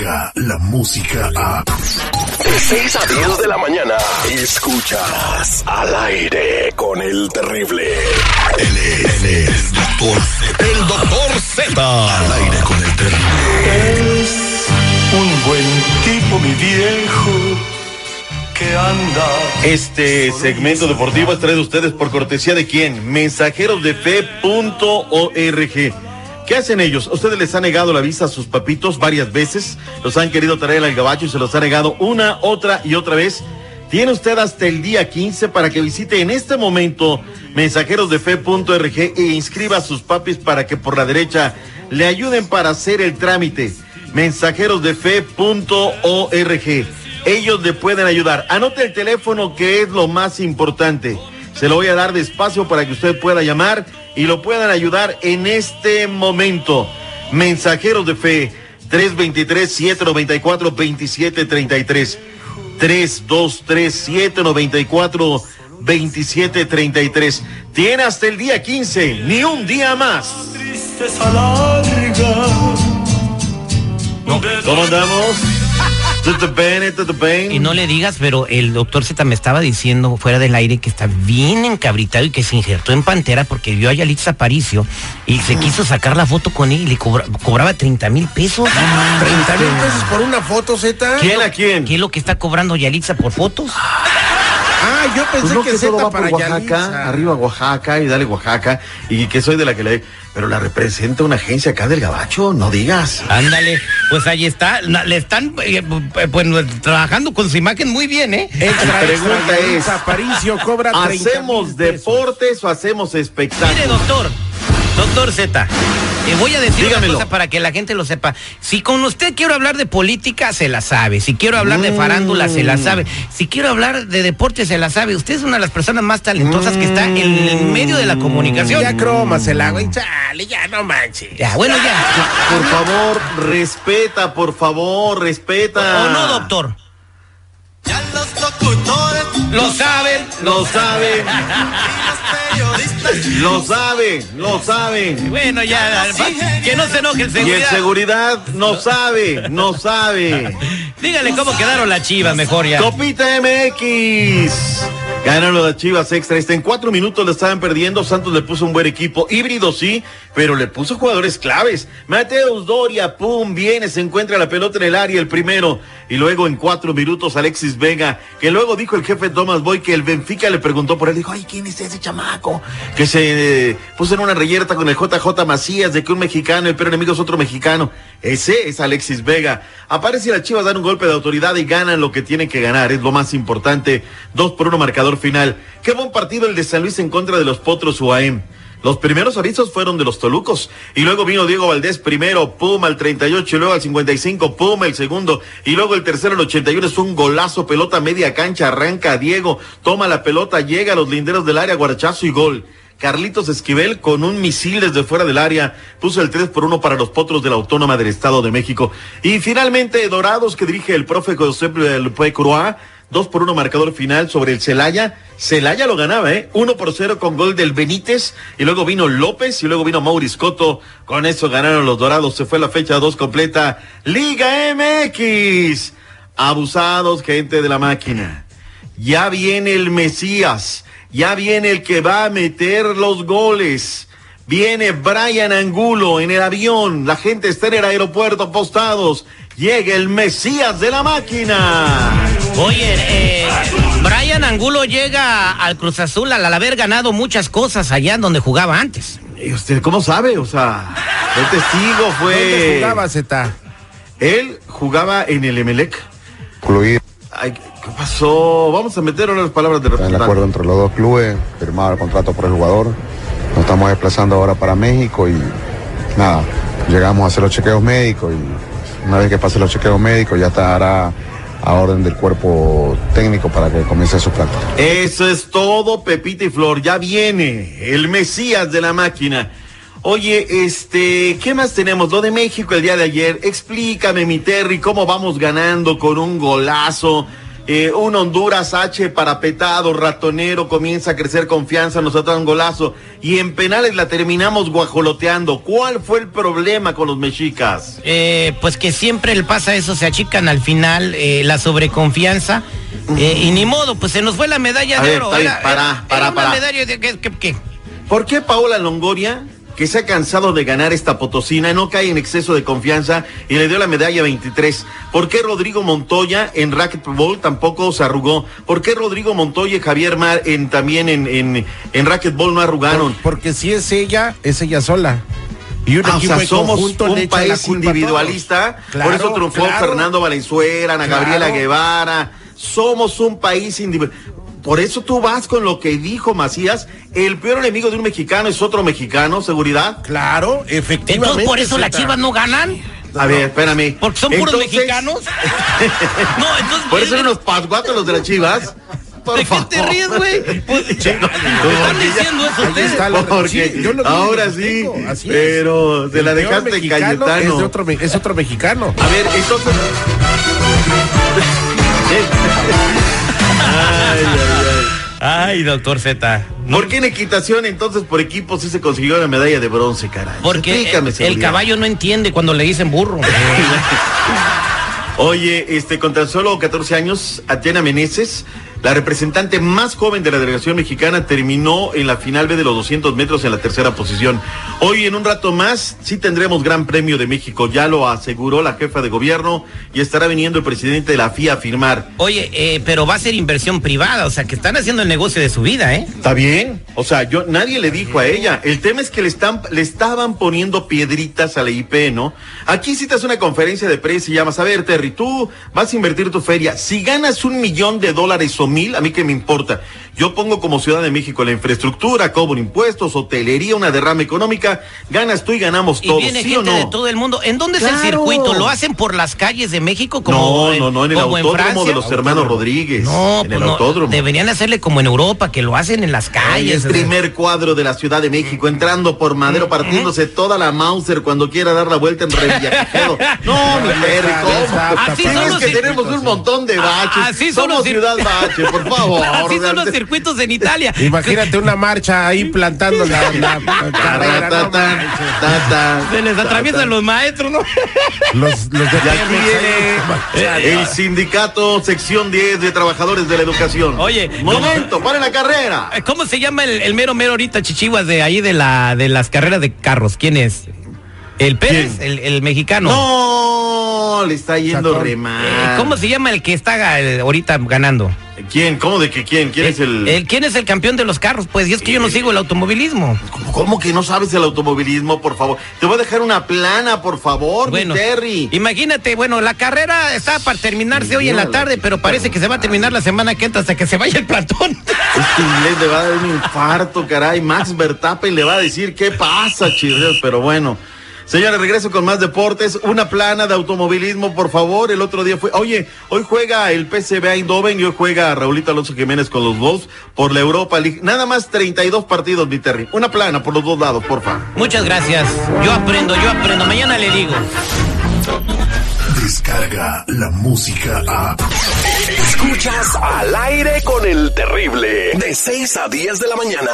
la música a... De 6 a 10 de la mañana, escuchas al aire con el terrible. Él es, él es Doctor Z. El doctor Z. Al aire con el terrible. Es un buen tipo, mi viejo, que anda. Este segmento deportivo es traído a ustedes por cortesía de quién? Mensajeros de Fe.org. ¿Qué hacen ellos? Ustedes les han negado la visa a sus papitos varias veces, los han querido traer al gabacho y se los ha negado una, otra y otra vez. Tiene usted hasta el día 15 para que visite en este momento mensajerosdefe.org e inscriba a sus papis para que por la derecha le ayuden para hacer el trámite. Mensajerosdefe.org. Ellos le pueden ayudar. Anote el teléfono que es lo más importante. Se lo voy a dar despacio para que usted pueda llamar y lo puedan ayudar en este momento. Mensajeros de Fe, 323-794-2733. 323-794-2733. Tiene hasta el día 15, ni un día más. ¿Cómo andamos? Todo bien, todo bien. Y no le digas, pero el doctor Z me estaba diciendo fuera del aire que está bien encabritado y que se injertó en Pantera porque vio a Yalitza Aparicio y se quiso sacar la foto con él y le cobra- cobraba 30 mil pesos. 30 mil pesos por una foto, Z. ¿Quién a quién? ¿Qué es lo que está cobrando Yalitza por fotos? Ah, yo pensé Pues no, que que todo Z va por para Oaxaca, Yalitza. arriba Oaxaca y dale Oaxaca y que soy de la que le... Pero la representa una agencia acá del Gabacho, no digas. Ándale, pues ahí está, le están eh, eh, pues, trabajando con su imagen muy bien, ¿eh? Extra, La pregunta extra, es, Aparicio cobra 30 ¿Hacemos deportes o hacemos Mire, espectáculos? doctor, doctor Z, le voy a decir Dígamelo. una cosa para que la gente lo sepa. Si con usted quiero hablar de política, se la sabe. Si quiero hablar de farándula, se la sabe. Si quiero hablar de deporte, se la sabe. Usted es una de las personas más talentosas que está en el medio de la comunicación. Ya cromasela, güey. Chale, ya no manches. Ya, bueno, ya. Por favor, respeta, por favor, respeta. ¿O no, doctor? Ya los locutores Lo saben. Lo saben, y lo saben, lo saben. Bueno, ya, que no se enoje el Y el seguridad. seguridad no sabe, no sabe. Dígale cómo quedaron las chivas, mejor ya. Copita MX. Ganaron las Chivas extra. Este, en cuatro minutos le estaban perdiendo. Santos le puso un buen equipo. Híbrido sí, pero le puso jugadores claves. Mateus Doria, pum, viene, se encuentra la pelota en el área, el primero. Y luego en cuatro minutos Alexis Vega, que luego dijo el jefe Thomas Boy que el Benfica le preguntó por él. Dijo, ay, ¿quién es ese chamaco? Que se eh, puso en una reyerta con el JJ Macías de que un mexicano, el peor enemigo es otro mexicano. Ese es Alexis Vega. Aparece y las Chivas dan un golpe de autoridad y ganan lo que tienen que ganar. Es lo más importante. Dos por uno marcador final. Qué buen partido el de San Luis en contra de los Potros UAM. Los primeros avisos fueron de los Tolucos. Y luego vino Diego Valdés primero, pum, al 38, y luego al 55, pum, el segundo. Y luego el tercero, el 81, es un golazo, pelota media cancha, arranca Diego, toma la pelota, llega a los linderos del área, guarachazo y gol. Carlitos Esquivel con un misil desde fuera del área puso el 3 por 1 para los potros de la Autónoma del Estado de México. Y finalmente Dorados que dirige el profe José Lupe Croix, 2 por 1 marcador final sobre el Celaya. Celaya lo ganaba, ¿eh? 1 por 0 con gol del Benítez y luego vino López y luego vino Maurice Coto. Con eso ganaron los Dorados. Se fue la fecha 2 completa. Liga MX. Abusados, gente de la máquina. Ya viene el Mesías. Ya viene el que va a meter los goles. Viene Brian Angulo en el avión. La gente está en el aeropuerto postados. Llega el Mesías de la máquina. Oye, eh, Brian Angulo llega al Cruz Azul al haber ganado muchas cosas allá donde jugaba antes. ¿Y usted cómo sabe? O sea, el testigo ¿Dónde fue. jugaba Z? Él jugaba en el Emelec. ¿Qué pasó? Vamos a meter unas palabras de el representante. acuerdo entre los dos clubes, firmado el contrato por el jugador. Nos estamos desplazando ahora para México y nada, llegamos a hacer los chequeos médicos y una vez que pase los chequeos médicos ya estará a orden del cuerpo técnico para que comience su práctica. Eso es todo, Pepita y Flor. Ya viene el Mesías de la máquina. Oye, este, ¿qué más tenemos? Lo de México el día de ayer. Explícame, mi Terry, cómo vamos ganando con un golazo. Eh, un Honduras H parapetado, ratonero, comienza a crecer confianza, nos trata un golazo y en penales la terminamos guajoloteando. ¿Cuál fue el problema con los mexicas? Eh, pues que siempre le pasa eso, se achican al final eh, la sobreconfianza. y ni modo, pues se nos fue la medalla A de ver, oro. está bien, Era- pará, era pará, una pará. medalla de ¿qué, qué, qué? ¿Por qué Paola Longoria, que se ha cansado de ganar esta potosina, no cae en exceso de confianza y le dio la medalla 23? ¿Por qué Rodrigo Montoya en racquetball tampoco se arrugó? ¿Por qué Rodrigo Montoya y Javier Mar en, también en, en, en racquetball no arrugaron? Por- porque si es ella, es ella sola. Y un Ah, o sea, somos un país individualista, por eso triunfó claro. Fernando Valenzuela, Ana Claro. Gabriela Guevara. Somos un país individual. Por eso tú vas con lo que dijo Macías, el peor enemigo de un mexicano es otro mexicano, seguridad. Claro, efectivamente. Entonces por eso las chivas no ganan. A ver, espérame. Porque son puros Entonces, mexicanos. no, entonces. Por eso eran los pasguatos los de las chivas. Por ¿De qué te ríes, güey? Pues, no, están diciendo eso ustedes. Porque sí, yo lo ahora sí, así es. pero se la dejaste mexicano Cayetano. Es, de otro, es otro mexicano. A ver, entonces. ay, ay, ay. Ay, doctor Z. ¿Por qué en equitación entonces por equipo sí se consiguió la medalla de bronce, caray? Porque Explícame, el, seguridad. caballo no entiende cuando le dicen burro. Oye, este, con tan solo 14 años, Atiana Meneses, la representante más joven de la delegación mexicana, terminó en la final B de los 200 metros en la tercera posición. Hoy, en un rato más, sí tendremos Gran Premio de México, ya lo aseguró la jefa de gobierno y estará viniendo el presidente de la FIA a firmar. Oye, eh, pero va a ser inversión privada, o sea que están haciendo el negocio de su vida, ¿eh? Está bien, o sea, yo nadie le dijo a ella. El tema es que le están, le estaban poniendo piedritas a la IP, ¿no? Aquí citas una conferencia de prensa y llamas, a ver, Terry, tú vas a invertir tu feria. Si ganas un millón de dólares o mil, a mí que me importa. Yo pongo como Ciudad de México la infraestructura, cobro impuestos, hotelería, una derrama económica, ganas tú y ganamos Y todos, viene ¿sí o gente no? de todo el mundo. ¿En dónde es el Claro. circuito? ¿Lo hacen por las calles de México como no, no, no, en el autódromo Francia? de los hermanos Rodríguez. No, en pues el no, autódromo. deberían hacerle como en Europa, que lo hacen en las Ay, calles. el primer cuadro de la Ciudad de México, entrando por Madero, partiéndose toda la Mauser cuando quiera dar la vuelta en Revillagigedo. No, mi Terry, ¿cómo? Así es los que tenemos un montón de baches. Así son Somos Ciudad Bache, por favor. Así son los Realmente- circuitos en Italia. Imagínate una marcha ahí plantando la, carrera. Ta, ta, ta, Se les atraviesan los maestros, ¿no? Los, los de Y aquí viene el sindicato sección 10 de trabajadores de la educación. Oye, momento, paren la carrera. ¿Cómo se llama el, el mero mero ahorita chichiguas de ahí de la de las carreras de carros? ¿Quién es? ¿El Pérez? El, el mexicano. No, le está yendo re Eh, mal. ¿Cómo se llama el que está eh, ahorita ganando? ¿Quién? ¿Cómo de que quién? ¿Quién es el...? el- ¿Quién es el campeón de los carros? Pues y es que yo no sigo el automovilismo. ¿Cómo, cómo que no sabes el automovilismo, por favor? Te voy a dejar una plana, por favor, Bueno, mi Terry. imagínate, bueno, la carrera está para terminarse hoy en la tarde, pero parece que se va a terminar la semana que entra hasta que se vaya el plantón. Este inglés le va a dar un infarto, caray. Max Verstappen le va a decir qué pasa, chirrios, pero bueno. Señores, regreso con más deportes. Una plana de automovilismo, por favor. El otro día fue. Oye, hoy juega el PCB Eindhoven y hoy juega Raulito Alonso Jiménez con los Wolves por la Europa League. Nada más 32 partidos, mi Terry. Una plana por los dos lados, porfa. Muchas gracias. Yo aprendo, yo aprendo. Mañana le digo. Descarga la música a. Escuchas al aire con el terrible. De 6 a 10 de la mañana.